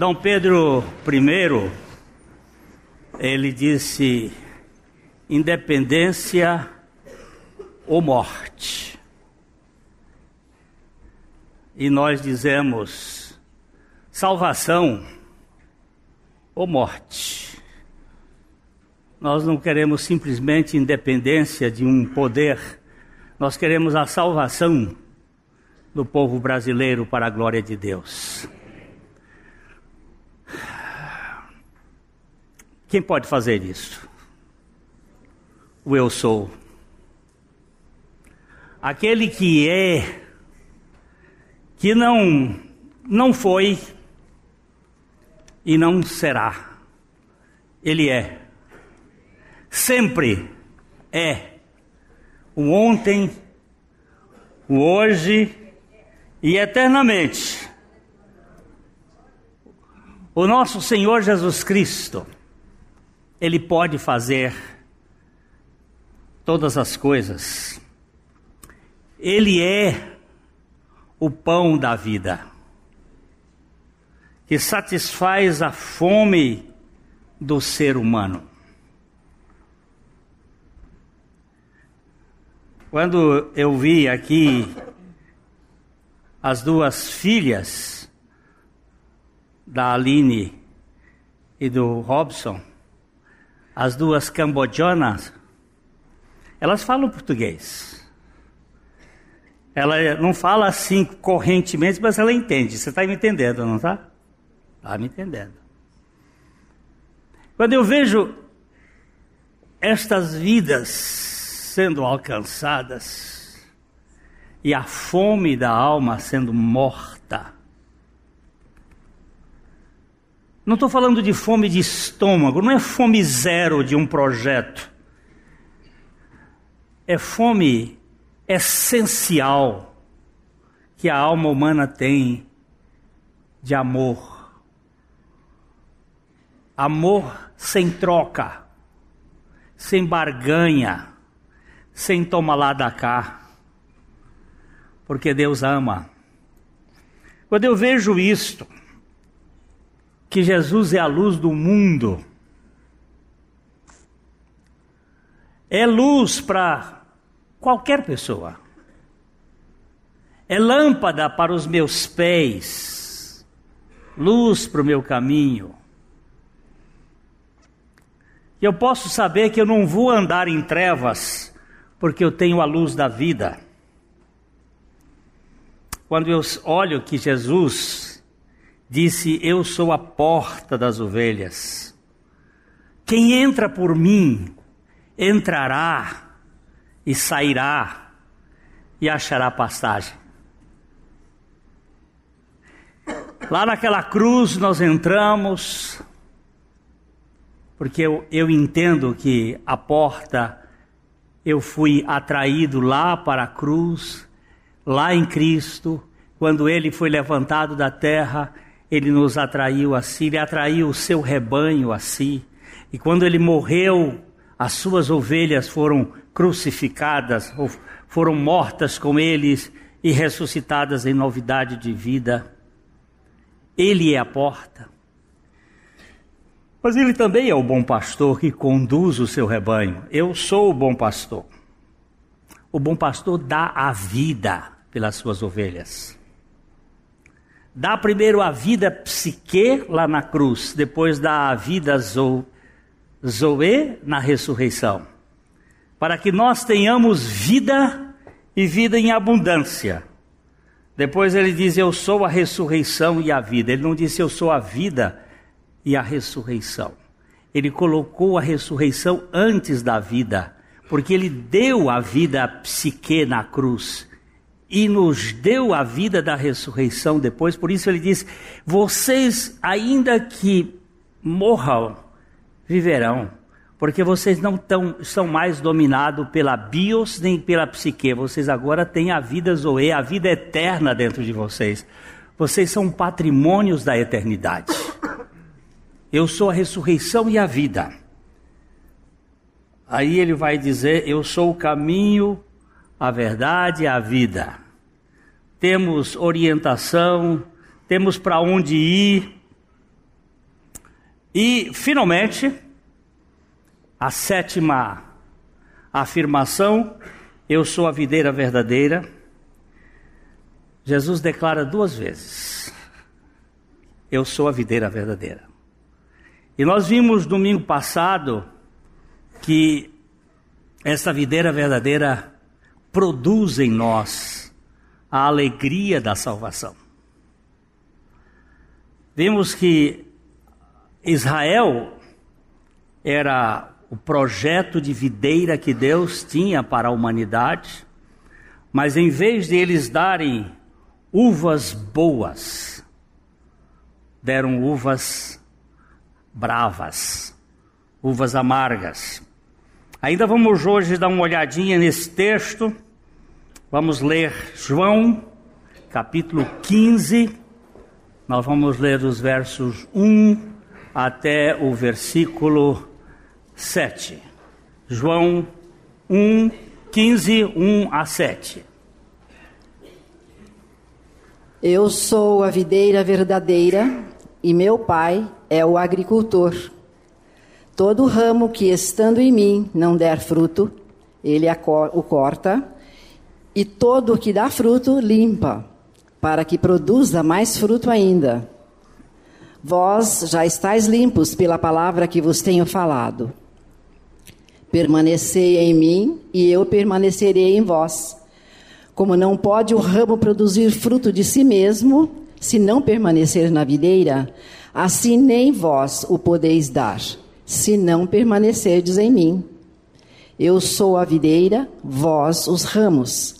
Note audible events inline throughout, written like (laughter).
Dom Pedro I, ele disse: independência ou morte. E nós dizemos: salvação ou morte. Nós não queremos simplesmente independência de um poder, nós queremos a salvação do povo brasileiro para a glória de Deus. Quem pode fazer isso? O eu sou. Aquele que é, que não, não foi e não será. Ele é. Sempre é. O ontem, o hoje e eternamente. O nosso Senhor Jesus Cristo, Ele pode fazer todas as coisas. Ele é o pão da vida, que satisfaz a fome do ser humano. Quando eu vi aqui as duas filhas da Aline e do Robson, as duas cambojanas, elas falam português. Ela não fala assim correntemente, mas ela entende. Você está me entendendo, não está? Está me entendendo. Quando eu vejo estas vidas sendo alcançadas, e a fome da alma sendo morta. Não estou falando de fome de estômago, não é fome zero de um projeto. É fome essencial que a alma humana tem de amor. Amor sem troca, sem barganha, sem toma lá da cá porque Deus ama. Quando eu vejo isto, que Jesus é a luz do mundo, é luz para qualquer pessoa, é lâmpada para os meus pés, luz para o meu caminho. E eu posso saber que eu não vou andar em trevas, porque eu tenho a luz da vida. Quando eu olho que Jesus disse: Eu sou a porta das ovelhas. Quem entra por mim entrará e sairá e achará pastagem. Lá naquela cruz nós entramos, porque eu, eu entendo que a porta, eu fui atraído lá para a cruz lá em Cristo, quando ele foi levantado da terra, ele nos atraiu a si, ele atraiu o seu rebanho a si. E quando ele morreu, as suas ovelhas foram crucificadas, ou foram mortas com eles e ressuscitadas em novidade de vida. Ele é a porta. Mas ele também é o bom pastor que conduz o seu rebanho. Eu sou o bom pastor. O bom pastor dá a vida pelas suas ovelhas. Dá primeiro a vida psique lá na cruz, depois dá a vida zo, zoe na ressurreição. Para que nós tenhamos vida e vida em abundância. Depois ele diz: Eu sou a ressurreição e a vida. Ele não disse: Eu sou a vida e a ressurreição. Ele colocou a ressurreição antes da vida porque ele deu a vida psique na cruz e nos deu a vida da ressurreição depois. Por isso ele diz: vocês, ainda que morram, viverão, porque vocês não tão, são mais dominados pela bios nem pela psique. Vocês agora têm a vida zoe, a vida eterna dentro de vocês. Vocês são patrimônios da eternidade. Eu sou a ressurreição e a vida. Aí ele vai dizer: Eu sou o caminho, a verdade e a vida. Temos orientação, temos para onde ir, E, finalmente, a sétima afirmação: Eu sou a videira verdadeira. Jesus declara duas vezes: Eu sou a videira verdadeira. E nós vimos domingo passado que essa videira verdadeira produz em nós a alegria da salvação. Vimos que Israel era o projeto de videira que Deus tinha para a humanidade, mas em vez de eles darem uvas boas, deram uvas bravas, uvas amargas. Ainda vamos hoje dar uma olhadinha nesse texto. Vamos ler João, capítulo 15. Nós vamos ler os versos 1 até o versículo 7. João 1, 15, 1 a 7. Eu sou a videira verdadeira e meu pai é o agricultor. Todo ramo que estando em mim não der fruto, ele o corta, e todo o que dá fruto limpa, para que produza mais fruto ainda. Vós já estáis limpos pela palavra que vos tenho falado. Permanecei em mim e eu permanecerei em vós. Como não pode o ramo produzir fruto de si mesmo, se não permanecer na videira, assim nem vós o podeis dar, se não permanecerdes em mim. Eu sou a videira, vós os ramos.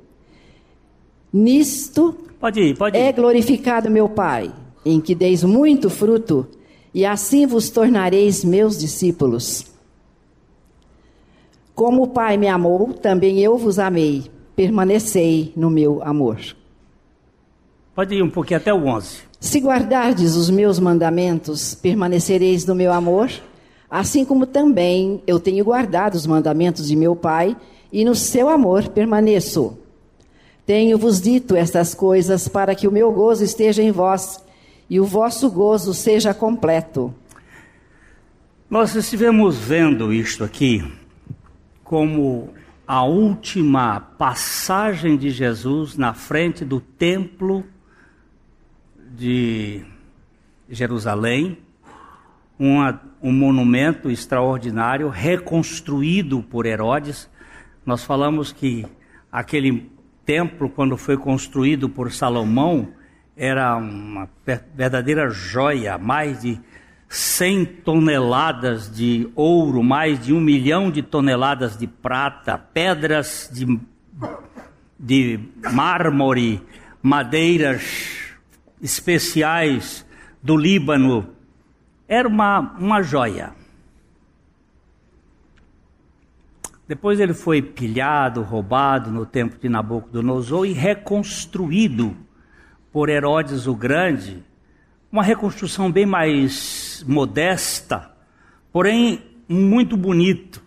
Nisto pode ir, pode ir. é glorificado meu Pai em que deis muito fruto, e assim vos tornareis meus discípulos. Como o Pai me amou, também eu vos amei. Permanecei no meu amor. Pode ir um pouquinho até o 11. Se guardardes os meus mandamentos, permanecereis no meu amor, assim como também eu tenho guardado os mandamentos de meu Pai, e no seu amor permaneço. Tenho-vos dito estas coisas para que o meu gozo esteja em vós e o vosso gozo seja completo. Nós estivemos vendo isto aqui como a última passagem de Jesus na frente do templo de Jerusalém, uma, um monumento extraordinário reconstruído por Herodes. Nós falamos que aquele templo, quando foi construído por Salomão, era uma verdadeira joia, mais de 100 toneladas de ouro, mais de um milhão de toneladas de prata, pedras de, de mármore, madeiras especiais do Líbano. Era uma, uma joia. Depois ele foi pilhado, roubado no tempo de Nabucodonosor e reconstruído por Herodes o Grande, uma reconstrução bem mais modesta, porém muito bonito.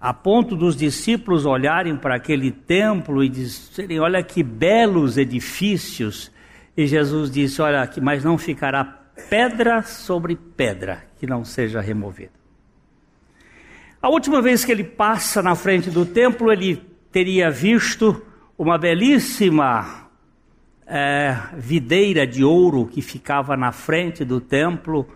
A ponto dos discípulos olharem para aquele templo e dizerem: Olha que belos edifícios. E Jesus disse: Olha, mas não ficará pedra sobre pedra que não seja removida. A última vez que ele passa na frente do templo, ele teria visto uma belíssima é, videira de ouro que ficava na frente do templo,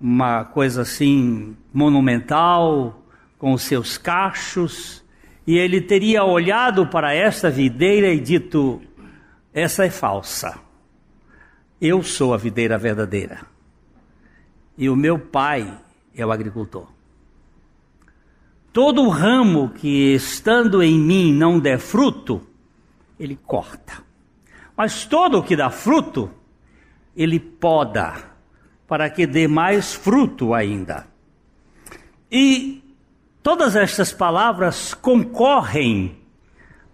uma coisa assim monumental, com os seus cachos, e ele teria olhado para esta videira e dito: Essa é falsa. Eu sou a videira verdadeira. E o meu pai é o agricultor. Todo ramo que estando em mim não der fruto, ele corta. Mas todo o que dá fruto, ele poda, para que dê mais fruto ainda. E todas estas palavras concorrem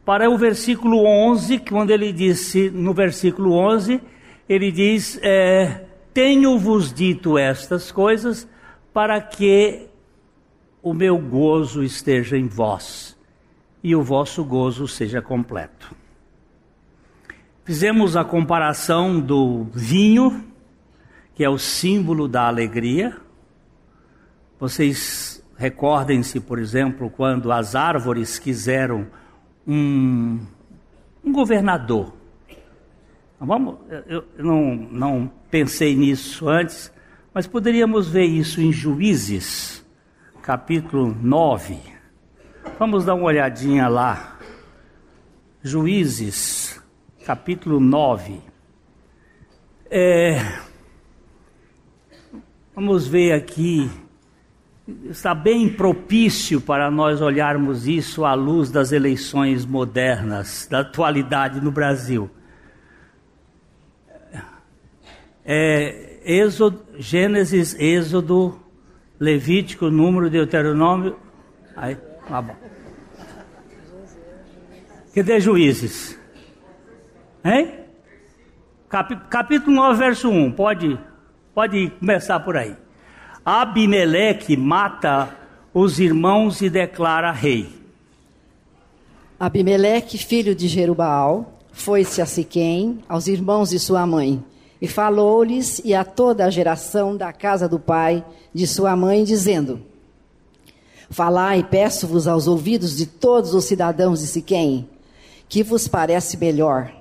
para o versículo 11, quando ele disse, no versículo 11, ele diz: é, Tenho-vos dito estas coisas para que o meu gozo esteja em vós e o vosso gozo seja completo. Fizemos a comparação do vinho, que é o símbolo da alegria. Vocês recordem-se, por exemplo, quando as árvores quiseram um, um governador. Vamos, eu não, não pensei nisso antes, mas poderíamos ver isso em Juízes, capítulo 9. Vamos dar uma olhadinha lá. Juízes, capítulo 9. É, vamos ver aqui está bem propício para nós olharmos isso à luz das eleições modernas, da atualidade no Brasil. É, Êxodo, Gênesis, Êxodo, Levítico, Número, Deuteronômio. Aí, tá bom. Cadê juízes? Hein? capítulo 9, verso 1. Pode, pode começar por aí. Abimeleque mata os irmãos e declara rei. Abimeleque, filho de Jerubaal, foi-se a Siquém, aos irmãos de sua mãe, e falou-lhes e a toda a geração da casa do pai de sua mãe, dizendo: Falai, peço-vos aos ouvidos de todos os cidadãos de Siquém, que vos parece melhor,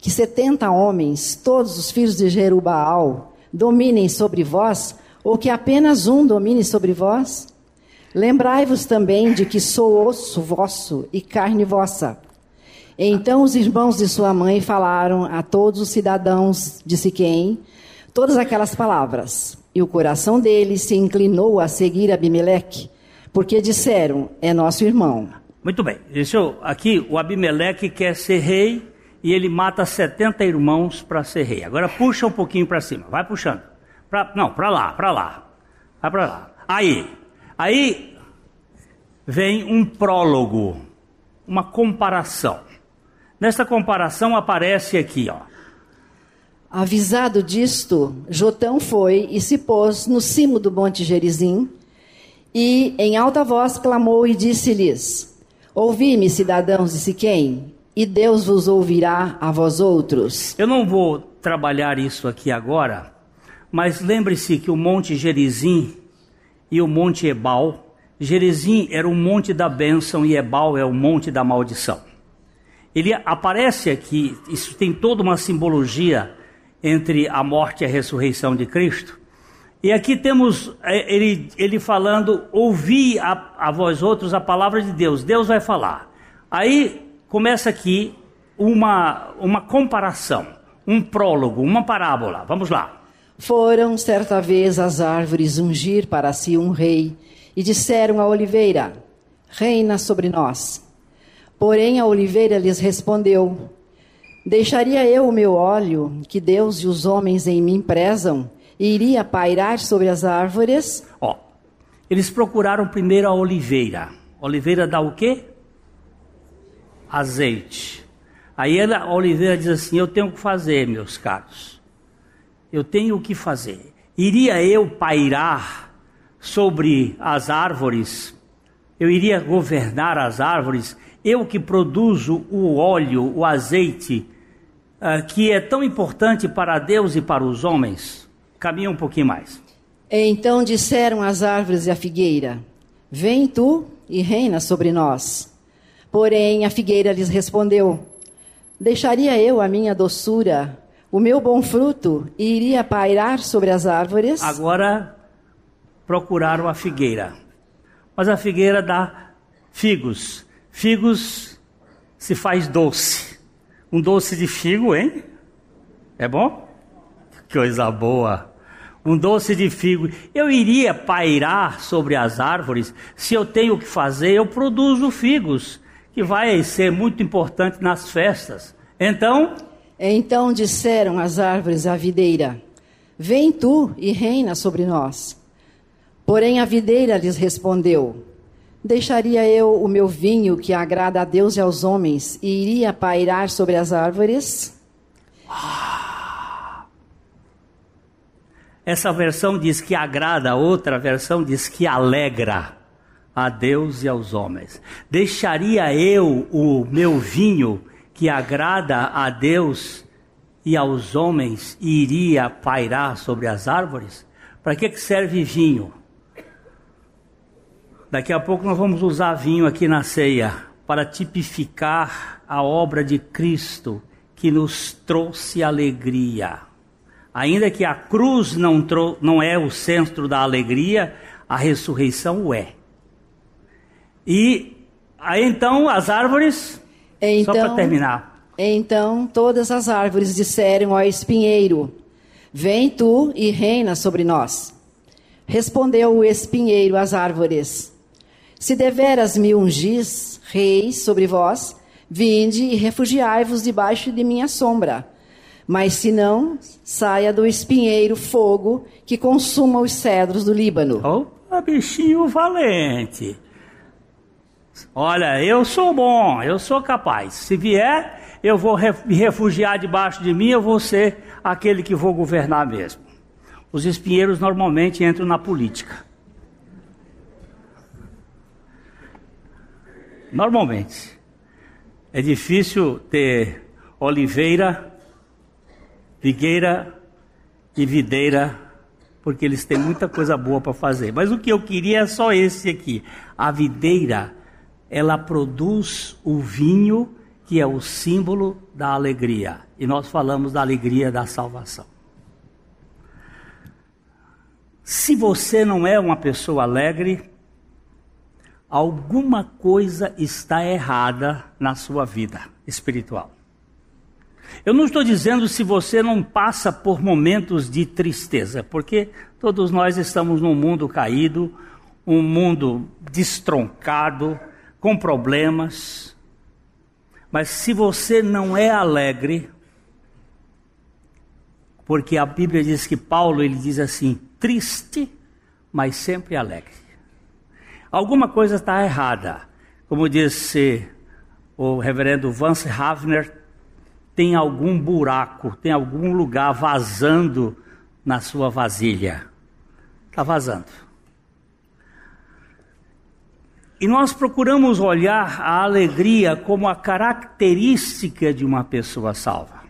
que setenta homens, todos os filhos de Jerubaal, dominem sobre vós ou que apenas um domine sobre vós? Lembrai-vos também de que sou osso vosso e carne vossa. Então os irmãos de sua mãe falaram a todos os cidadãos de Siquém todas aquelas palavras. E o coração deles se inclinou a seguir Abimeleque, porque disseram: É nosso irmão. Muito bem. Eu, aqui o Abimeleque quer ser rei e ele mata 70 irmãos para ser rei. Agora puxa um pouquinho para cima, vai puxando. Pra, não, para lá, para lá. Vai para lá. Aí, aí vem um prólogo, uma comparação. Nesta comparação aparece aqui, ó. Avisado disto, Jotão foi e se pôs no cimo do monte Gerizim, e em alta voz clamou e disse-lhes: Ouvi-me, cidadãos de Siquém, e Deus vos ouvirá a vós outros. Eu não vou trabalhar isso aqui agora, mas lembre-se que o Monte Gerizim e o Monte Ebal, Gerizim era o monte da bênção e Ebal é o monte da maldição. Ele aparece aqui, isso tem toda uma simbologia entre a morte e a ressurreição de Cristo. E aqui temos é, ele, ele falando: ouvi a, a vós outros a palavra de Deus, Deus vai falar. Aí começa aqui uma, uma comparação, um prólogo, uma parábola. Vamos lá. Foram certa vez as árvores ungir para si um rei, e disseram à oliveira: Reina sobre nós. Porém a oliveira lhes respondeu: Deixaria eu o meu óleo, que Deus e os homens em mim prezam, e iria pairar sobre as árvores? Ó, eles procuraram primeiro a oliveira. oliveira dá o quê? Azeite. Aí ela, a oliveira diz assim: Eu tenho que fazer, meus caros eu tenho o que fazer. Iria eu pairar sobre as árvores? Eu iria governar as árvores? Eu que produzo o óleo, o azeite, uh, que é tão importante para Deus e para os homens? Caminha um pouquinho mais. Então disseram as árvores e a figueira: Vem tu e reina sobre nós. Porém a figueira lhes respondeu: Deixaria eu a minha doçura o meu bom fruto iria pairar sobre as árvores. Agora procuraram a figueira. Mas a figueira dá figos. Figos se faz doce. Um doce de figo, hein? É bom? Coisa boa. Um doce de figo. Eu iria pairar sobre as árvores. Se eu tenho o que fazer, eu produzo figos, que vai ser muito importante nas festas. Então, então disseram as árvores à videira: Vem tu e reina sobre nós. Porém a videira lhes respondeu: Deixaria eu o meu vinho que agrada a Deus e aos homens e iria pairar sobre as árvores? Essa versão diz que agrada, outra versão diz que alegra a Deus e aos homens. Deixaria eu o meu vinho que agrada a Deus e aos homens e iria pairar sobre as árvores? Para que, que serve vinho? Daqui a pouco nós vamos usar vinho aqui na ceia para tipificar a obra de Cristo que nos trouxe alegria. Ainda que a cruz não, não é o centro da alegria, a ressurreição o é. E aí então as árvores, então, só para terminar. Então todas as árvores disseram ao espinheiro: Vem tu e reina sobre nós. Respondeu o espinheiro às árvores: Se deveras me ungis, reis sobre vós, vinde e refugiai-vos debaixo de minha sombra. Mas se não, saia do espinheiro fogo que consuma os cedros do Líbano. Opa, bichinho valente. Olha, eu sou bom, eu sou capaz. Se vier, eu vou me refugiar debaixo de mim, eu vou ser aquele que vou governar mesmo. Os espinheiros normalmente entram na política. Normalmente. É difícil ter oliveira, figueira e videira, porque eles têm muita coisa boa para fazer. Mas o que eu queria é só esse aqui. A videira ela produz o vinho que é o símbolo da alegria. E nós falamos da alegria da salvação. Se você não é uma pessoa alegre, alguma coisa está errada na sua vida espiritual. Eu não estou dizendo se você não passa por momentos de tristeza, porque todos nós estamos num mundo caído, um mundo destroncado, com problemas, mas se você não é alegre, porque a Bíblia diz que Paulo ele diz assim, triste, mas sempre alegre. Alguma coisa está errada. Como disse o reverendo Vance Havner, tem algum buraco, tem algum lugar vazando na sua vasilha. Está vazando. E nós procuramos olhar a alegria como a característica de uma pessoa salva.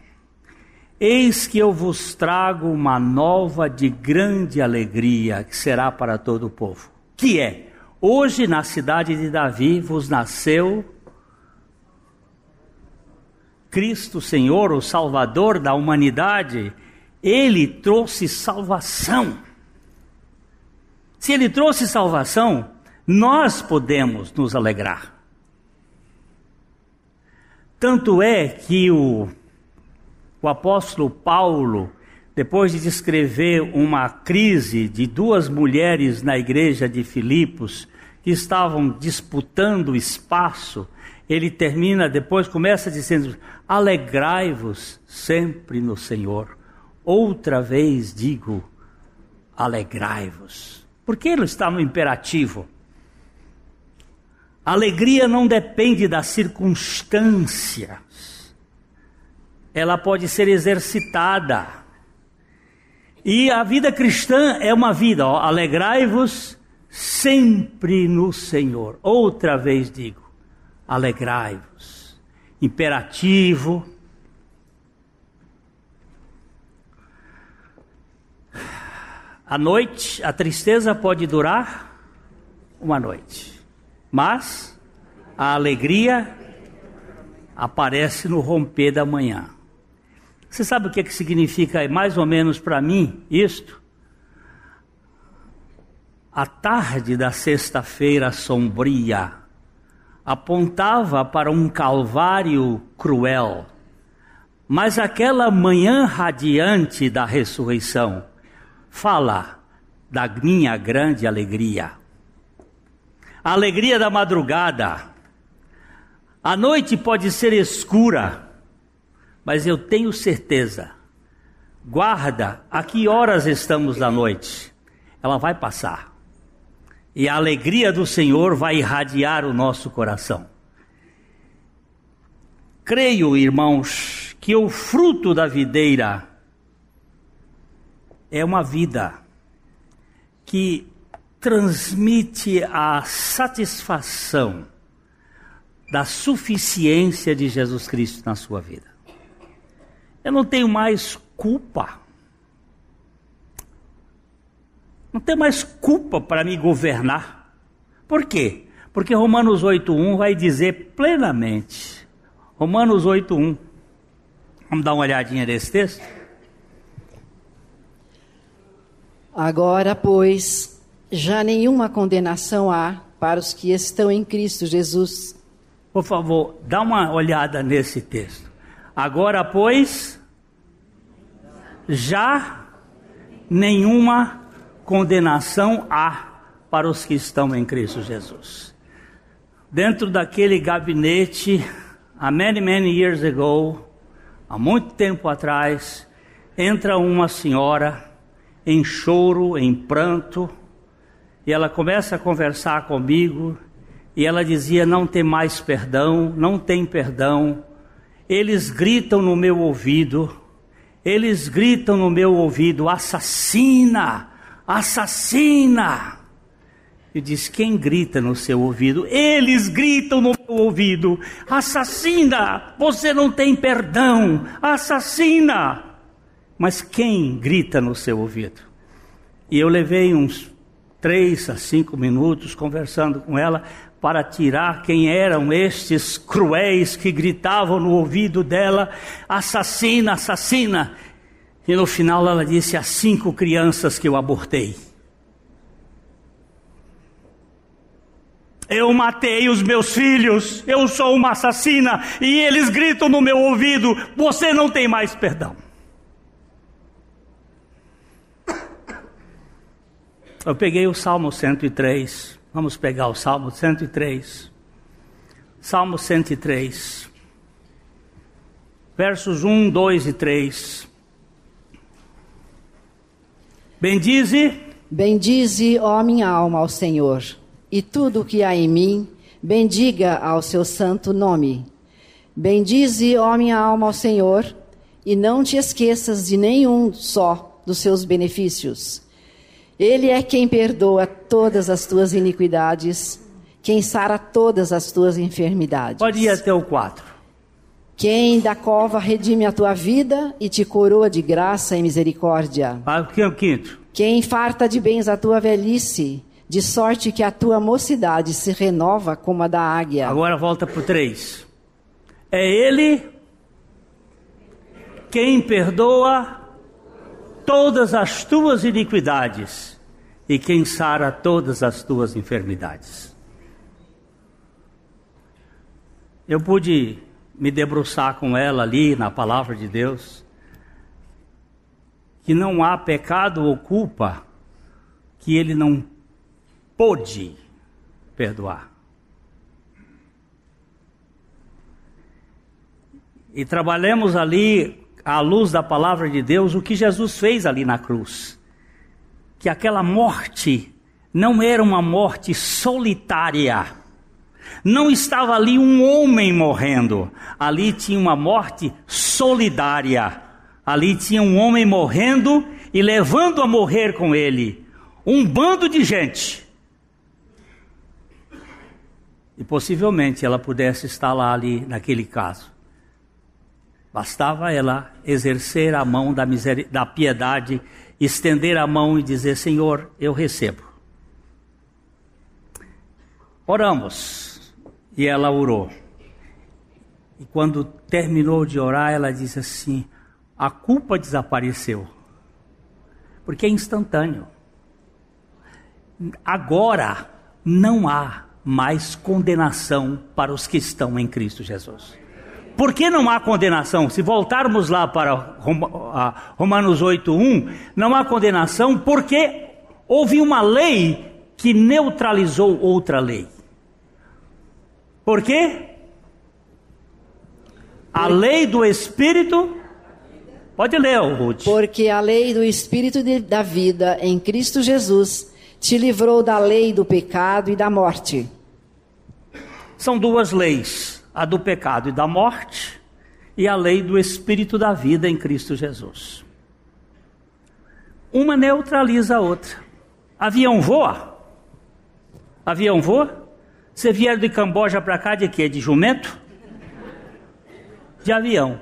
Eis que eu vos trago uma nova de grande alegria, que será para todo o povo. Que é: hoje na cidade de Davi vos nasceu Cristo Senhor, o Salvador da humanidade. Ele trouxe salvação. Se ele trouxe salvação, nós podemos nos alegrar. Tanto é que o, o apóstolo Paulo, depois de descrever uma crise de duas mulheres na igreja de Filipos, que estavam disputando espaço, ele termina, depois começa dizendo: Alegrai-vos sempre no Senhor. Outra vez digo: alegrai-vos. Porque ele está no imperativo. A alegria não depende das circunstâncias. Ela pode ser exercitada. E a vida cristã é uma vida, alegrai-vos sempre no Senhor. Outra vez digo, alegrai-vos. Imperativo. À noite, a tristeza pode durar uma noite. Mas a alegria aparece no romper da manhã. Você sabe o que, é que significa mais ou menos para mim isto? A tarde da sexta-feira sombria apontava para um calvário cruel, mas aquela manhã radiante da ressurreição fala da minha grande alegria a alegria da madrugada. A noite pode ser escura, mas eu tenho certeza, guarda a que horas estamos da noite. Ela vai passar. E a alegria do Senhor vai irradiar o nosso coração. Creio, irmãos, que o fruto da videira é uma vida que transmite a satisfação da suficiência de Jesus Cristo na sua vida. Eu não tenho mais culpa. Não tenho mais culpa para me governar. Por quê? Porque Romanos 8:1 vai dizer plenamente. Romanos 8:1. Vamos dar uma olhadinha nesse texto? Agora, pois, já nenhuma condenação há para os que estão em Cristo Jesus. Por favor, dá uma olhada nesse texto. Agora, pois, já nenhuma condenação há para os que estão em Cristo Jesus. Dentro daquele gabinete, há many, many years ago, há muito tempo atrás, entra uma senhora em choro, em pranto, e ela começa a conversar comigo, e ela dizia: Não tem mais perdão, não tem perdão. Eles gritam no meu ouvido, eles gritam no meu ouvido: Assassina, assassina. E diz: Quem grita no seu ouvido? Eles gritam no meu ouvido: Assassina, você não tem perdão, assassina. Mas quem grita no seu ouvido? E eu levei uns três a cinco minutos conversando com ela para tirar quem eram estes cruéis que gritavam no ouvido dela: assassina, assassina. E no final ela disse: as cinco crianças que eu abortei. Eu matei os meus filhos, eu sou uma assassina, e eles gritam no meu ouvido: você não tem mais perdão. Eu peguei o Salmo 103. Vamos pegar o Salmo 103. Salmo 103. Versos 1, 2 e 3. Bendize. Bendize, ó minha alma, ao Senhor, e tudo o que há em mim, bendiga ao seu santo nome. Bendize, ó minha alma, ao Senhor, e não te esqueças de nenhum só dos seus benefícios ele é quem perdoa todas as tuas iniquidades, quem sara todas as tuas enfermidades. Pode ir até o 4. Quem da cova redime a tua vida e te coroa de graça e misericórdia. Aqui é o quinto. Quem farta de bens a tua velhice, de sorte que a tua mocidade se renova como a da águia. Agora volta para o 3. É Ele quem perdoa todas as tuas iniquidades e quem sara todas as tuas enfermidades. Eu pude me debruçar com ela ali na palavra de Deus, que não há pecado ou culpa que ele não pôde perdoar. E trabalhamos ali à luz da palavra de Deus, o que Jesus fez ali na cruz. Que aquela morte não era uma morte solitária. Não estava ali um homem morrendo. Ali tinha uma morte solidária. Ali tinha um homem morrendo e levando a morrer com ele um bando de gente. E possivelmente ela pudesse estar lá ali naquele caso. Bastava ela exercer a mão da, da piedade, estender a mão e dizer: Senhor, eu recebo. Oramos. E ela orou. E quando terminou de orar, ela disse assim: A culpa desapareceu. Porque é instantâneo. Agora não há mais condenação para os que estão em Cristo Jesus. Por que não há condenação? Se voltarmos lá para Romanos 8:1, não há condenação porque houve uma lei que neutralizou outra lei. Por quê? A lei do espírito Pode ler, Ruth. Porque a lei do Espírito de, da vida em Cristo Jesus te livrou da lei do pecado e da morte. São duas leis: a do pecado e da morte, e a lei do Espírito da vida em Cristo Jesus. Uma neutraliza a outra. Avião voa? Avião voa? Você vieram de Camboja para cá de quê? De jumento? De avião.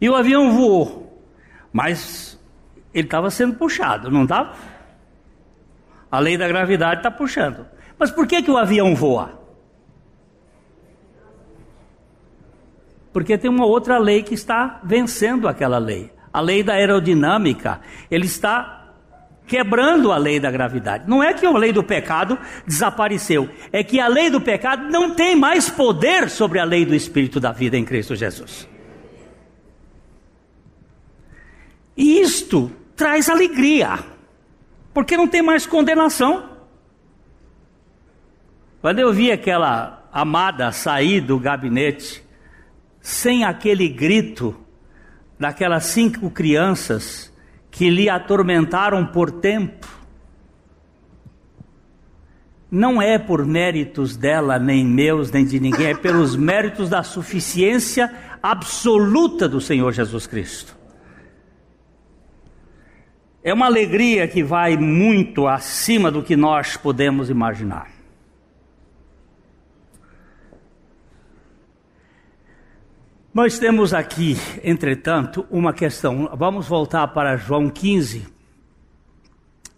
E o avião voou. Mas ele estava sendo puxado, não estava? A lei da gravidade está puxando. Mas por que, que o avião voa? Porque tem uma outra lei que está vencendo aquela lei. A lei da aerodinâmica. Ele está quebrando a lei da gravidade. Não é que a lei do pecado desapareceu, é que a lei do pecado não tem mais poder sobre a lei do espírito da vida em Cristo Jesus. E isto traz alegria, porque não tem mais condenação. Quando eu vi aquela amada sair do gabinete sem aquele grito daquelas cinco crianças que lhe atormentaram por tempo, não é por méritos dela, nem meus, nem de ninguém, é pelos (laughs) méritos da suficiência absoluta do Senhor Jesus Cristo. É uma alegria que vai muito acima do que nós podemos imaginar. Nós temos aqui, entretanto, uma questão. Vamos voltar para João 15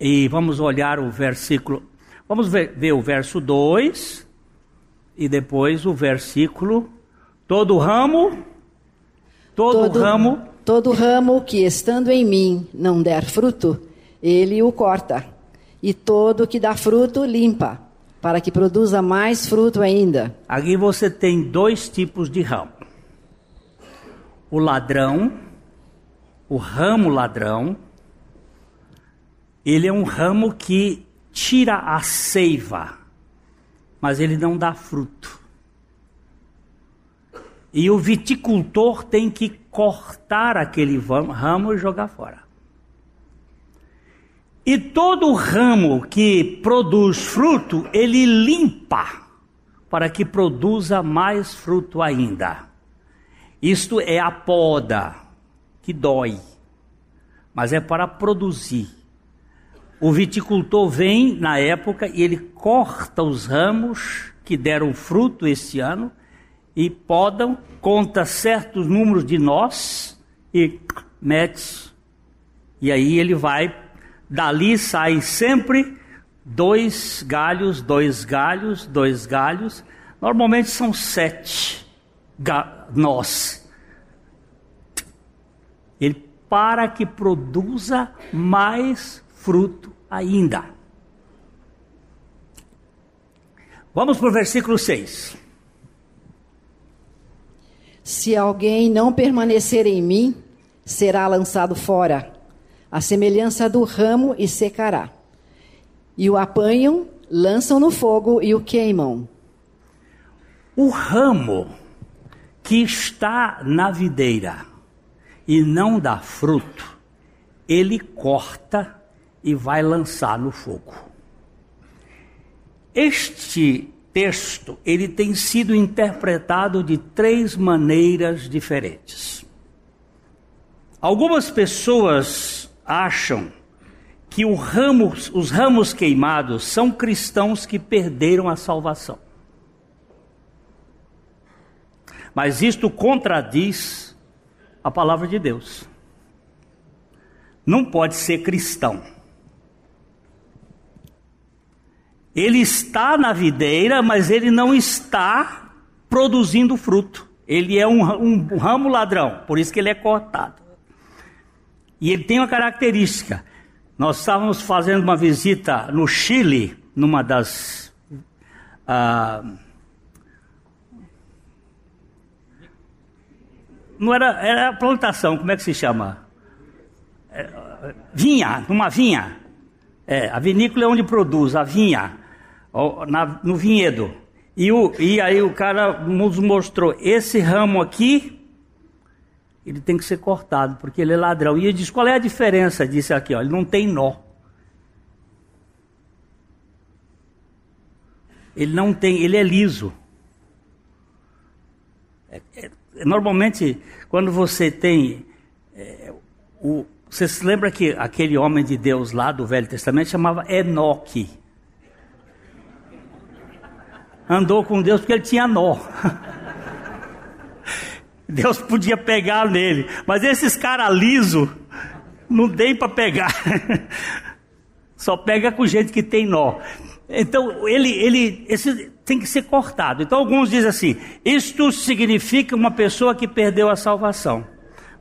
e vamos olhar o versículo. Vamos ver, ver o verso 2 e depois o versículo. Todo ramo, todo, todo ramo. Todo ramo que estando em mim não der fruto, ele o corta. E todo que dá fruto, limpa, para que produza mais fruto ainda. Aqui você tem dois tipos de ramo o ladrão, o ramo ladrão, ele é um ramo que tira a seiva, mas ele não dá fruto. E o viticultor tem que cortar aquele ramo e jogar fora. E todo ramo que produz fruto, ele limpa para que produza mais fruto ainda. Isto é a poda, que dói, mas é para produzir. O viticultor vem na época e ele corta os ramos que deram fruto este ano e podam, conta certos números de nós e mete. E aí ele vai, dali sai sempre dois galhos, dois galhos, dois galhos. Normalmente são sete nós. Ele para que produza mais fruto ainda. Vamos para o versículo 6. Se alguém não permanecer em mim, será lançado fora, a semelhança do ramo e secará. E o apanham, lançam no fogo e o queimam. O ramo que está na videira e não dá fruto, ele corta e vai lançar no fogo. Este texto, ele tem sido interpretado de três maneiras diferentes. Algumas pessoas acham que ramo, os ramos queimados são cristãos que perderam a salvação. Mas isto contradiz a palavra de Deus. Não pode ser cristão. Ele está na videira, mas ele não está produzindo fruto. Ele é um, um ramo ladrão, por isso que ele é cortado. E ele tem uma característica. Nós estávamos fazendo uma visita no Chile, numa das. Uh, não era, era plantação, como é que se chama? É, vinha, numa vinha. É, a vinícola é onde produz a vinha, na, no vinhedo. E, o, e aí o cara nos mostrou esse ramo aqui ele tem que ser cortado, porque ele é ladrão. E ele diz: qual é a diferença disso aqui? Ó? Ele não tem nó. Ele não tem, ele é liso. É, é, normalmente, quando você tem. É, o, você se lembra que aquele homem de Deus lá do Velho Testamento chamava Enoque. Andou com Deus porque ele tinha nó. (laughs) Deus podia pegar nele. Mas esses caras liso não tem para pegar. (laughs) Só pega com gente que tem nó. Então, ele, ele esse, tem que ser cortado. Então, alguns dizem assim: isto significa uma pessoa que perdeu a salvação.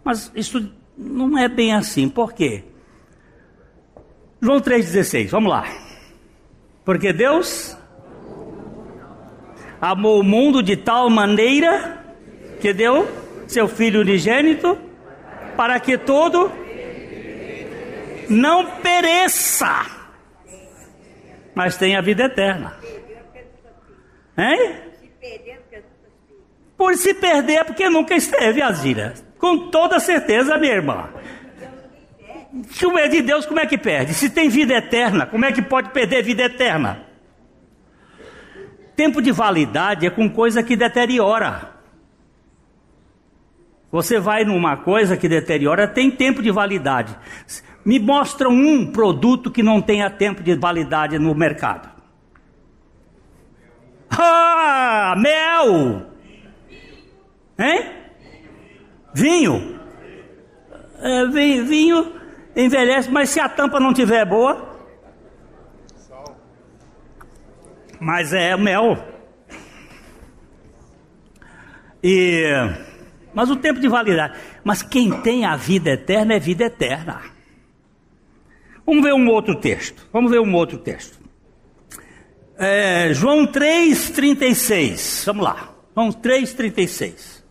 Mas isso não é bem assim. Por quê? João 3,16, vamos lá. Porque Deus amou o mundo de tal maneira que deu seu Filho unigênito para que todo não pereça, mas tenha vida eterna. Hein? Por se perder, porque nunca esteve, Azira. Com toda certeza, minha irmã. Como é de Deus, como é que perde? Se tem vida eterna, como é que pode perder vida eterna? Tempo de validade é com coisa que deteriora. Você vai numa coisa que deteriora, tem tempo de validade. Me mostra um produto que não tenha tempo de validade no mercado. Ah, mel! Hein? Vinho? É, vinho, vinho envelhece, mas se a tampa não tiver boa. Mas é mel. E mas o tempo de validade. Mas quem tem a vida eterna é vida eterna. Vamos ver um outro texto. Vamos ver um outro texto. É, João 3,36. Vamos lá. João 3,36.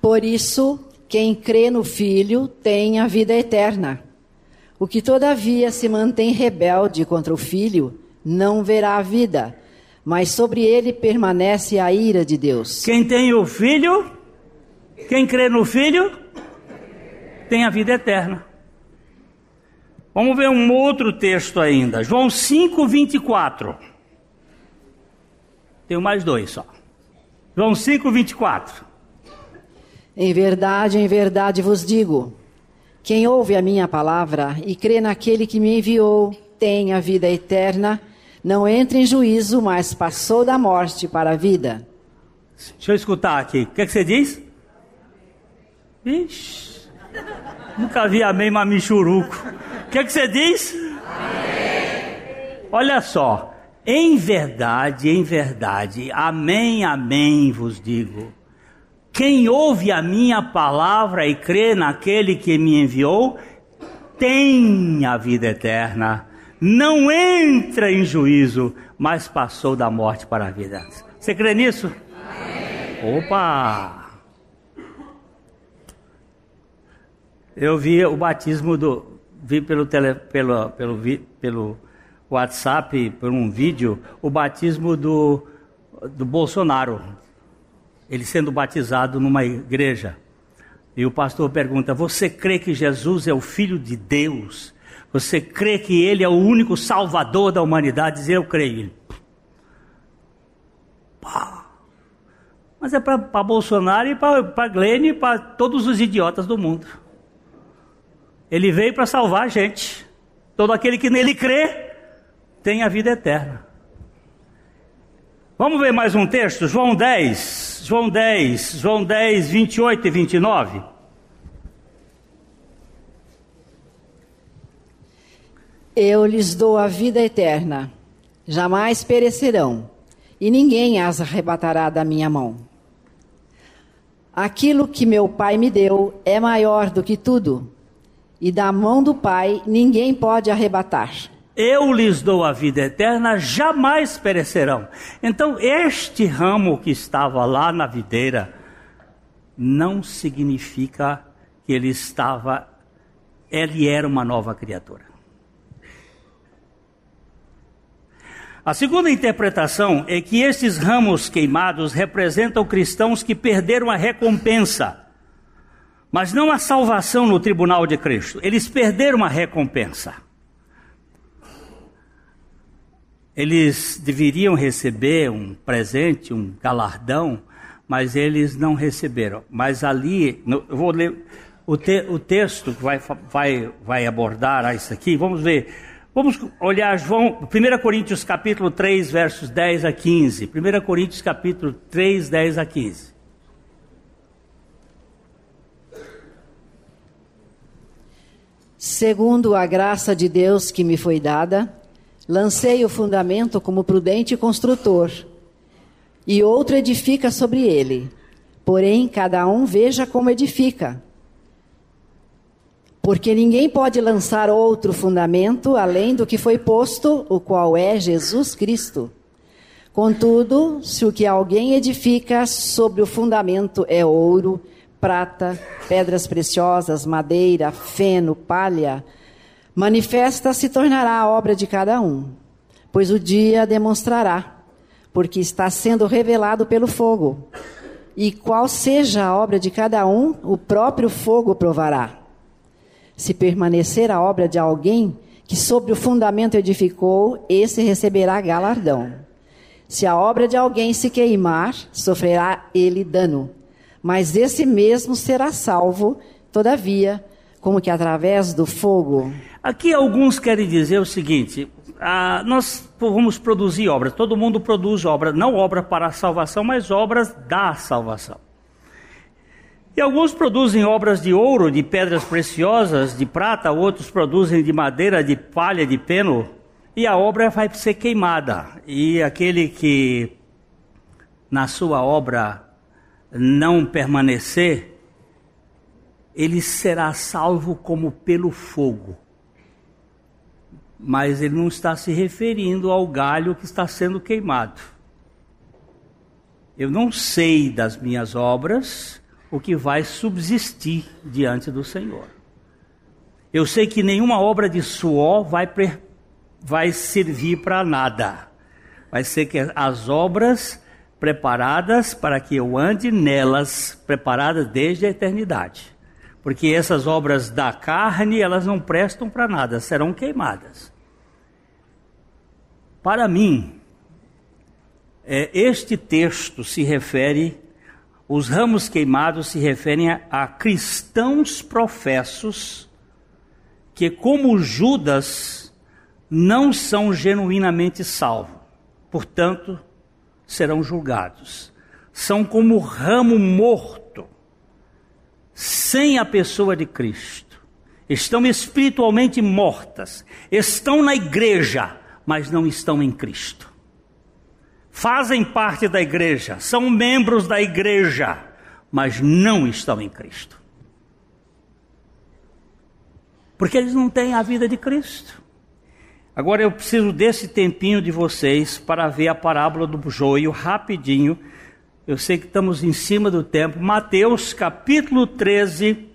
Por isso, quem crê no Filho tem a vida eterna. O que todavia se mantém rebelde contra o Filho não verá a vida mas sobre ele permanece a ira de Deus. Quem tem o filho, quem crê no filho, tem a vida eterna. Vamos ver um outro texto ainda, João 5, 24. Tenho mais dois só. João 5, 24. Em verdade, em verdade vos digo: quem ouve a minha palavra e crê naquele que me enviou, tem a vida eterna não entra em juízo, mas passou da morte para a vida. Deixa eu escutar aqui. O que, é que você diz? Ixi, nunca vi amém mamichuruco. O que, é que você diz? Amém. Olha só. Em verdade, em verdade, amém, amém vos digo. Quem ouve a minha palavra e crê naquele que me enviou, tem a vida eterna não entra em juízo, mas passou da morte para a vida. Você crê nisso? Amém. Opa! Eu vi o batismo do. Vi pelo, tele, pelo, pelo, pelo WhatsApp, por um vídeo, o batismo do, do Bolsonaro. Ele sendo batizado numa igreja. E o pastor pergunta: Você crê que Jesus é o Filho de Deus? Você crê que Ele é o único salvador da humanidade? Diz, eu creio. Pá. Mas é para Bolsonaro e para Glenn e para todos os idiotas do mundo. Ele veio para salvar a gente. Todo aquele que nele crê tem a vida eterna. Vamos ver mais um texto? João 10. João 10, João 10, 28 e 29. Eu lhes dou a vida eterna, jamais perecerão, e ninguém as arrebatará da minha mão. Aquilo que meu Pai me deu é maior do que tudo, e da mão do Pai ninguém pode arrebatar. Eu lhes dou a vida eterna, jamais perecerão. Então, este ramo que estava lá na videira, não significa que ele estava, ele era uma nova criatura. A segunda interpretação é que esses ramos queimados representam cristãos que perderam a recompensa, mas não a salvação no tribunal de Cristo. Eles perderam a recompensa. Eles deveriam receber um presente, um galardão, mas eles não receberam. Mas ali, eu vou ler o, te, o texto que vai, vai, vai abordar isso aqui, vamos ver. Vamos olhar João, 1 Coríntios capítulo 3, versos 10 a 15. 1 Coríntios capítulo 3, 10 a 15. Segundo a graça de Deus que me foi dada, lancei o fundamento como prudente construtor, e outro edifica sobre ele. Porém, cada um veja como edifica. Porque ninguém pode lançar outro fundamento além do que foi posto, o qual é Jesus Cristo. Contudo, se o que alguém edifica sobre o fundamento é ouro, prata, pedras preciosas, madeira, feno, palha, manifesta se tornará a obra de cada um, pois o dia demonstrará, porque está sendo revelado pelo fogo. E qual seja a obra de cada um, o próprio fogo provará. Se permanecer a obra de alguém que sobre o fundamento edificou, esse receberá galardão. Se a obra de alguém se queimar, sofrerá ele dano, mas esse mesmo será salvo, todavia, como que através do fogo. Aqui alguns querem dizer o seguinte: ah, nós vamos produzir obras, todo mundo produz obras, não obra para a salvação, mas obras da salvação. E alguns produzem obras de ouro, de pedras preciosas, de prata, outros produzem de madeira, de palha, de peno, e a obra vai ser queimada. E aquele que na sua obra não permanecer, ele será salvo como pelo fogo. Mas ele não está se referindo ao galho que está sendo queimado. Eu não sei das minhas obras, o que vai subsistir diante do Senhor. Eu sei que nenhuma obra de suor vai, vai servir para nada. Vai ser que as obras preparadas para que eu ande nelas, preparadas desde a eternidade. Porque essas obras da carne, elas não prestam para nada, serão queimadas. Para mim, é, este texto se refere os ramos queimados se referem a, a cristãos professos que, como Judas, não são genuinamente salvos, portanto, serão julgados. São como ramo morto, sem a pessoa de Cristo. Estão espiritualmente mortas, estão na igreja, mas não estão em Cristo fazem parte da igreja, são membros da igreja, mas não estão em Cristo. Porque eles não têm a vida de Cristo. Agora eu preciso desse tempinho de vocês para ver a parábola do joio rapidinho. Eu sei que estamos em cima do tempo. Mateus capítulo 13.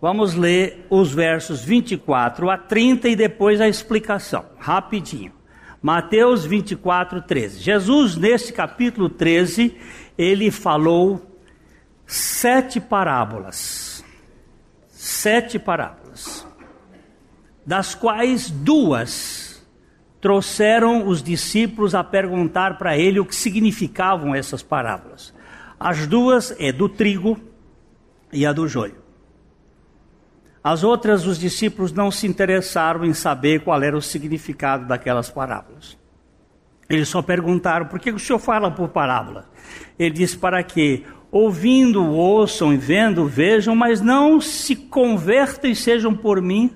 Vamos ler os versos 24 a 30 e depois a explicação, rapidinho. Mateus 24, 13. Jesus, nesse capítulo 13, ele falou sete parábolas. Sete parábolas. Das quais duas trouxeram os discípulos a perguntar para ele o que significavam essas parábolas. As duas é do trigo e a do joio. As outras, os discípulos não se interessaram em saber qual era o significado daquelas parábolas. Eles só perguntaram: por que o senhor fala por parábola? Ele disse: para que, ouvindo, ouçam e vendo, vejam, mas não se convertam e sejam por mim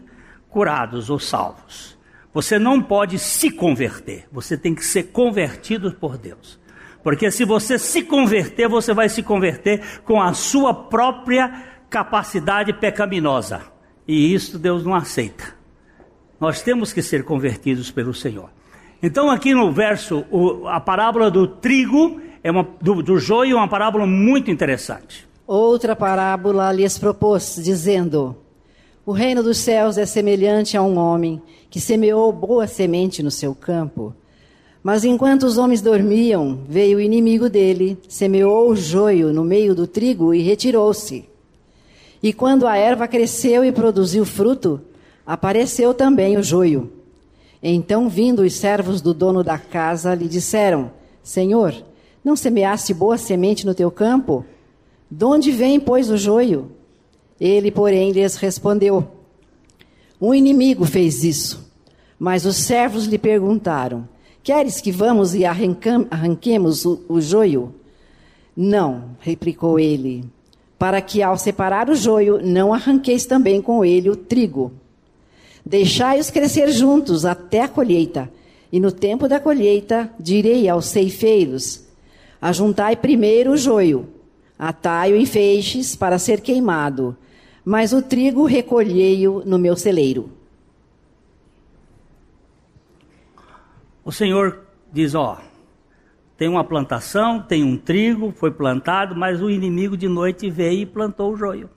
curados ou salvos. Você não pode se converter, você tem que ser convertido por Deus. Porque se você se converter, você vai se converter com a sua própria capacidade pecaminosa. E isso Deus não aceita. Nós temos que ser convertidos pelo Senhor. Então, aqui no verso, o, a parábola do trigo, é uma, do, do joio, é uma parábola muito interessante. Outra parábola lhes propôs, dizendo: O reino dos céus é semelhante a um homem que semeou boa semente no seu campo. Mas enquanto os homens dormiam, veio o inimigo dele, semeou o joio no meio do trigo e retirou-se. E quando a erva cresceu e produziu fruto, apareceu também o joio. Então, vindo os servos do dono da casa, lhe disseram: Senhor, não semeaste boa semente no teu campo? De onde vem, pois, o joio? Ele, porém, lhes respondeu: Um inimigo fez isso. Mas os servos lhe perguntaram: Queres que vamos e arranquemos o, o joio? Não, replicou ele, para que ao separar o joio não arranqueis também com ele o trigo. Deixai-os crescer juntos até a colheita, e no tempo da colheita direi aos ceifeiros: Ajuntai primeiro o joio, atai-o em feixes para ser queimado, mas o trigo recolhei-o no meu celeiro. O Senhor diz: Ó, tem uma plantação, tem um trigo, foi plantado, mas o inimigo de noite veio e plantou o joio.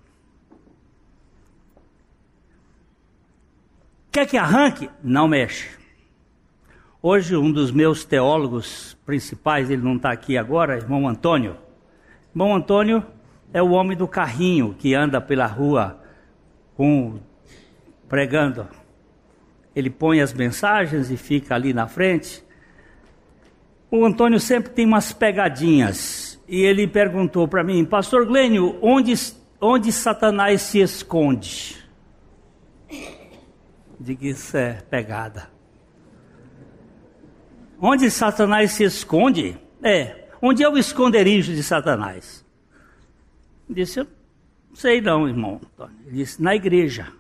Quer que arranque? Não mexe. Hoje, um dos meus teólogos principais, ele não está aqui agora, irmão Antônio. Irmão Antônio é o homem do carrinho que anda pela rua com, pregando ele põe as mensagens e fica ali na frente. O Antônio sempre tem umas pegadinhas. E ele perguntou para mim, Pastor Glênio, onde, onde Satanás se esconde? Diga isso é pegada. Onde Satanás se esconde? É, onde é o esconderijo de Satanás? Disse, eu não sei não, irmão. Ele disse, na igreja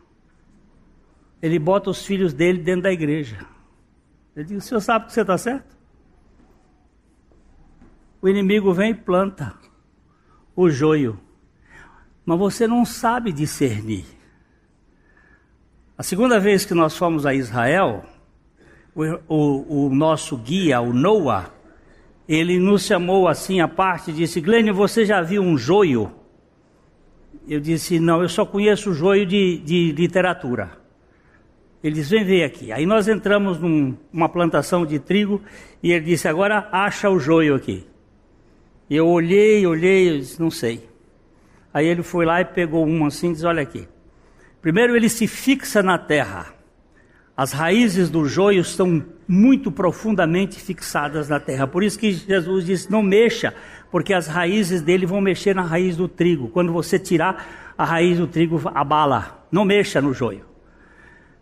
ele bota os filhos dele dentro da igreja. Ele diz: O senhor sabe que você está certo? O inimigo vem e planta o joio, mas você não sabe discernir. A segunda vez que nós fomos a Israel, o, o, o nosso guia, o Noah, ele nos chamou assim à parte e disse: Glênio, você já viu um joio? Eu disse: Não, eu só conheço o joio de, de literatura. Ele disse: Vem ver aqui. Aí nós entramos numa num, plantação de trigo e ele disse: Agora acha o joio aqui. Eu olhei, olhei, eu disse: Não sei. Aí ele foi lá e pegou um assim e disse: Olha aqui. Primeiro ele se fixa na terra. As raízes do joio estão muito profundamente fixadas na terra. Por isso que Jesus disse: Não mexa, porque as raízes dele vão mexer na raiz do trigo. Quando você tirar a raiz do trigo, abala. Não mexa no joio.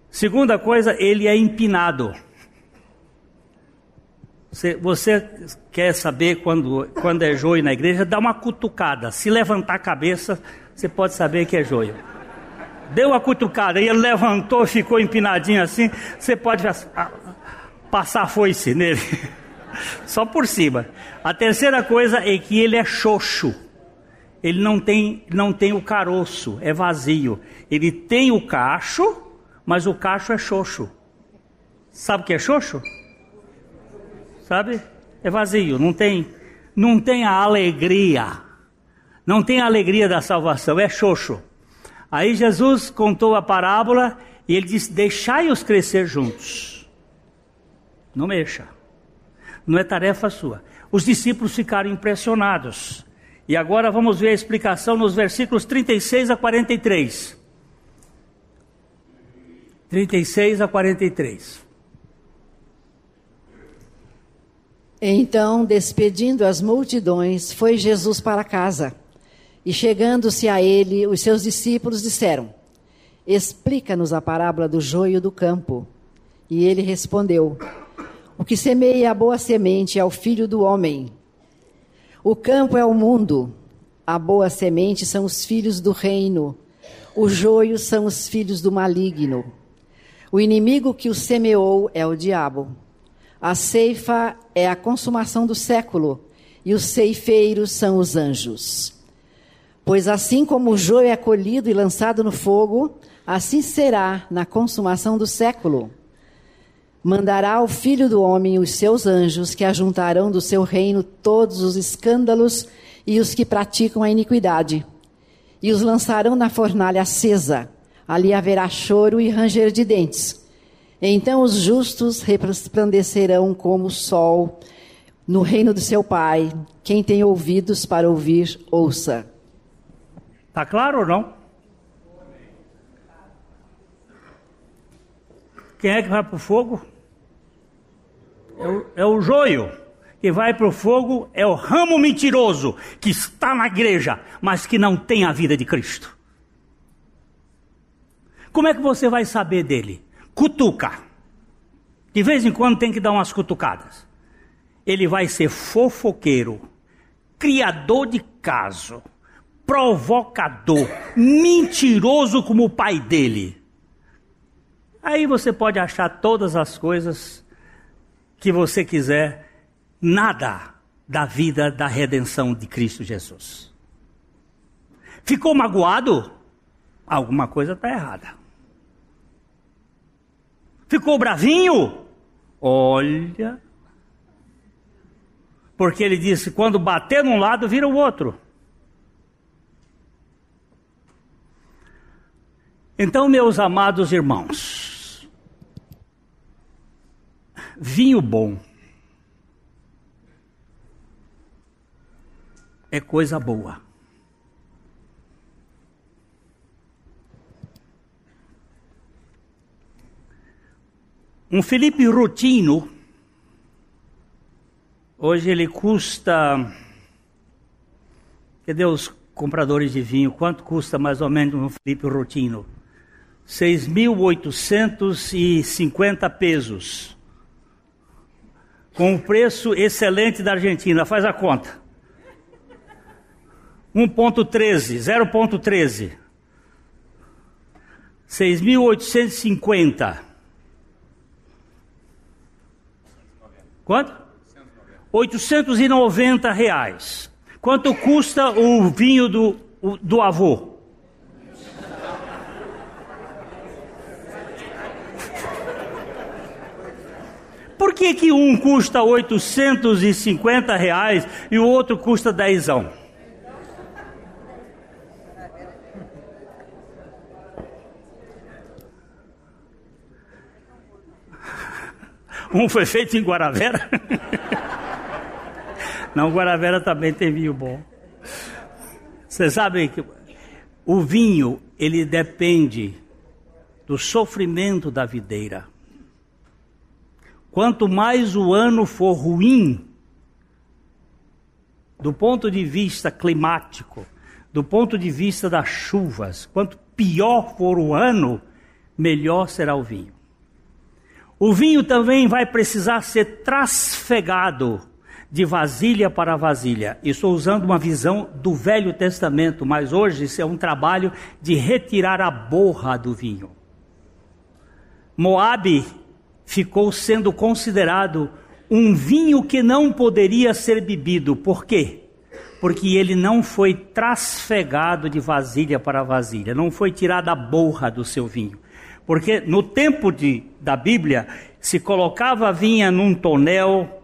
Segunda coisa, ele é empinado. Você, você, quer saber quando, quando é joio na igreja? Dá uma cutucada. Se levantar a cabeça, você pode saber que é joio. Deu uma cutucada e ele levantou, ficou empinadinho assim. Você pode passar foice nele. (laughs) (laughs) Só por cima. A terceira coisa é que ele é xoxo. Ele não tem, não tem o caroço, é vazio. Ele tem o cacho, mas o cacho é xoxo. Sabe o que é xoxo? Sabe? É vazio, não tem, não tem a alegria. Não tem a alegria da salvação, é xoxo. Aí Jesus contou a parábola e ele disse: Deixai-os crescer juntos. Não mexa. Não é tarefa sua. Os discípulos ficaram impressionados. E agora vamos ver a explicação nos versículos 36 a 43. 36 a 43. Então, despedindo as multidões, foi Jesus para casa. E chegando-se a ele, os seus discípulos disseram: Explica-nos a parábola do joio do campo. E ele respondeu: O que semeia a boa semente é o filho do homem. O campo é o mundo. A boa semente são os filhos do reino. O joio são os filhos do maligno. O inimigo que o semeou é o diabo. A ceifa é a consumação do século, e os ceifeiros são os anjos. Pois assim como o joio é colhido e lançado no fogo, assim será na consumação do século. Mandará o Filho do Homem os seus anjos, que ajuntarão do seu reino todos os escândalos e os que praticam a iniquidade, e os lançarão na fornalha acesa Ali haverá choro e ranger de dentes. Então os justos resplandecerão como o sol no reino do seu Pai. Quem tem ouvidos para ouvir, ouça. Está claro ou não? Quem é que vai para o fogo? É o, é o joio. Que vai para o fogo é o ramo mentiroso que está na igreja, mas que não tem a vida de Cristo. Como é que você vai saber dele? Cutuca. De vez em quando tem que dar umas cutucadas. Ele vai ser fofoqueiro, criador de caso, provocador, mentiroso como o pai dele. Aí você pode achar todas as coisas que você quiser, nada da vida da redenção de Cristo Jesus. Ficou magoado? Alguma coisa está errada. Ficou bravinho? Olha. Porque ele disse: quando bater num lado, vira o outro. Então, meus amados irmãos, Vinho bom é coisa boa. Um Felipe Rotino, hoje ele custa. Cadê os compradores de vinho? Quanto custa mais ou menos um Felipe Rotino? 6.850 pesos com um preço excelente da Argentina. Faz a conta. 1.13, 0.13. 6.850. Quanto? 890 reais. Quanto custa o vinho do, do avô? Por que, que um custa 850 reais e o outro custa dezão? (laughs) Um foi feito em Guaravera? (laughs) Não, Guaravera também tem vinho bom. Vocês sabem que o vinho, ele depende do sofrimento da videira. Quanto mais o ano for ruim, do ponto de vista climático, do ponto de vista das chuvas, quanto pior for o ano, melhor será o vinho. O vinho também vai precisar ser trasfegado de vasilha para vasilha. Estou usando uma visão do Velho Testamento, mas hoje isso é um trabalho de retirar a borra do vinho. Moabe ficou sendo considerado um vinho que não poderia ser bebido. Por quê? Porque ele não foi trasfegado de vasilha para vasilha, não foi tirada a borra do seu vinho. Porque no tempo de, da Bíblia, se colocava a vinha num tonel,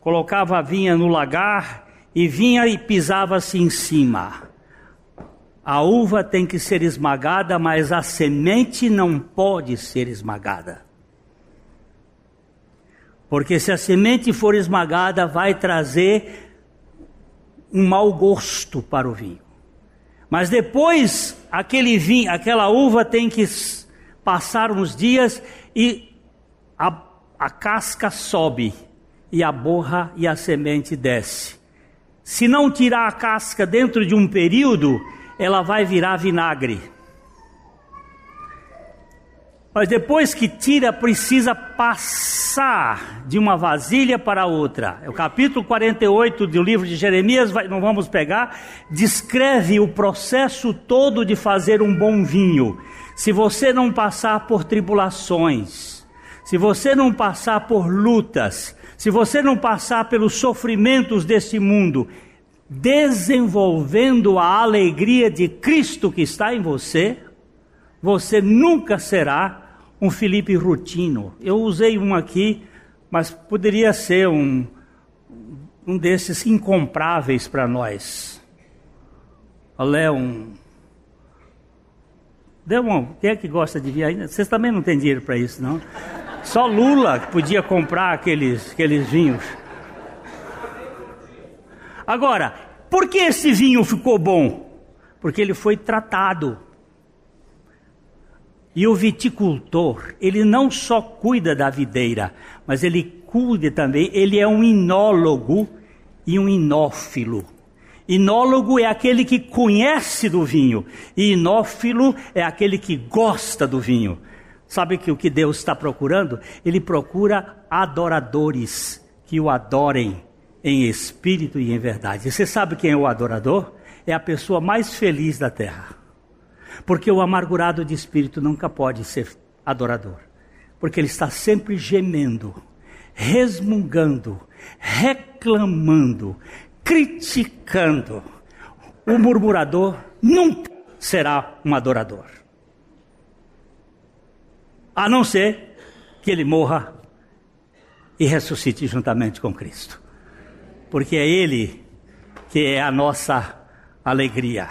colocava a vinha no lagar e vinha e pisava-se em cima. A uva tem que ser esmagada, mas a semente não pode ser esmagada. Porque se a semente for esmagada, vai trazer um mau gosto para o vinho. Mas depois, aquele vinho, aquela uva tem que passar uns dias e a, a casca sobe e a borra e a semente desce. Se não tirar a casca dentro de um período, ela vai virar vinagre. Mas depois que tira, precisa passar de uma vasilha para outra. É o capítulo 48 do livro de Jeremias, não vamos pegar, descreve o processo todo de fazer um bom vinho. Se você não passar por tribulações, se você não passar por lutas, se você não passar pelos sofrimentos deste mundo, desenvolvendo a alegria de Cristo que está em você, você nunca será um Felipe Rutino. Eu usei um aqui, mas poderia ser um, um desses incompráveis para nós. Olha, um. Dê um. Quem é que gosta de ainda? Vocês também não têm dinheiro para isso, não? Só Lula podia comprar aqueles, aqueles vinhos. Agora, por que esse vinho ficou bom? Porque ele foi tratado. E o viticultor, ele não só cuida da videira, mas ele cuida também, ele é um inólogo e um inófilo. Inólogo é aquele que conhece do vinho, e inófilo é aquele que gosta do vinho. Sabe que o que Deus está procurando? Ele procura adoradores que o adorem em espírito e em verdade. Você sabe quem é o adorador? É a pessoa mais feliz da terra. Porque o amargurado de espírito nunca pode ser adorador. Porque ele está sempre gemendo, resmungando, reclamando, criticando. O murmurador nunca será um adorador. A não ser que ele morra e ressuscite juntamente com Cristo porque é Ele que é a nossa alegria.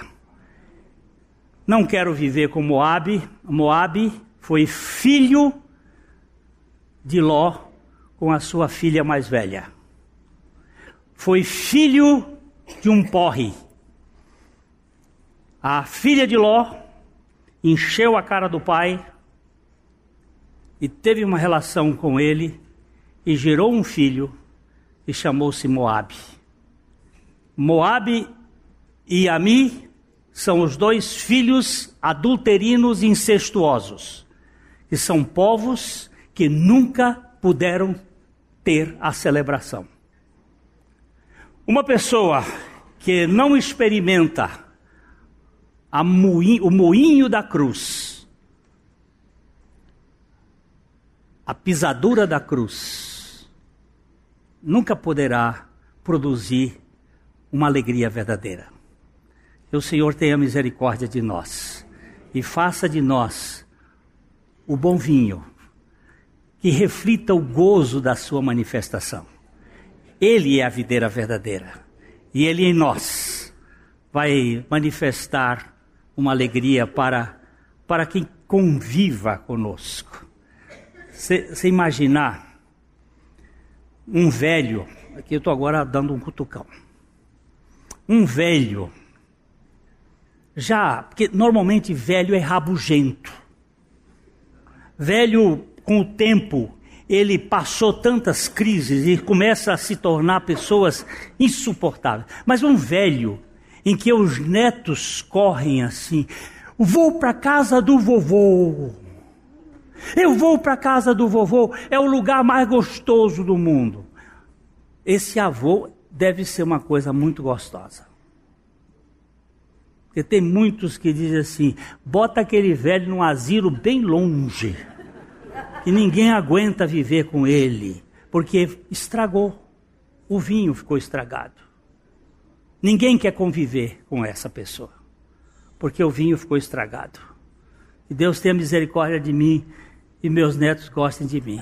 Não quero viver com Moabe. Moabe foi filho de Ló com a sua filha mais velha. Foi filho de um porre. A filha de Ló encheu a cara do pai e teve uma relação com ele e gerou um filho e chamou-se Moabe. Moabe e Ami são os dois filhos adulterinos incestuosos, que são povos que nunca puderam ter a celebração. Uma pessoa que não experimenta moinho, o moinho da cruz, a pisadura da cruz, nunca poderá produzir uma alegria verdadeira. Que o Senhor tenha misericórdia de nós e faça de nós o bom vinho que reflita o gozo da sua manifestação. Ele é a videira verdadeira e ele em nós vai manifestar uma alegria para para quem conviva conosco. Você imaginar um velho, aqui eu estou agora dando um cutucão. Um velho, já, porque normalmente velho é rabugento. Velho, com o tempo, ele passou tantas crises e começa a se tornar pessoas insuportáveis. Mas um velho, em que os netos correm assim, vou para casa do vovô. Eu vou para casa do vovô, é o lugar mais gostoso do mundo. Esse avô deve ser uma coisa muito gostosa. Porque tem muitos que dizem assim: bota aquele velho num asilo bem longe, que ninguém aguenta viver com ele, porque estragou. O vinho ficou estragado. Ninguém quer conviver com essa pessoa, porque o vinho ficou estragado. Que Deus tenha misericórdia de mim e meus netos gostem de mim.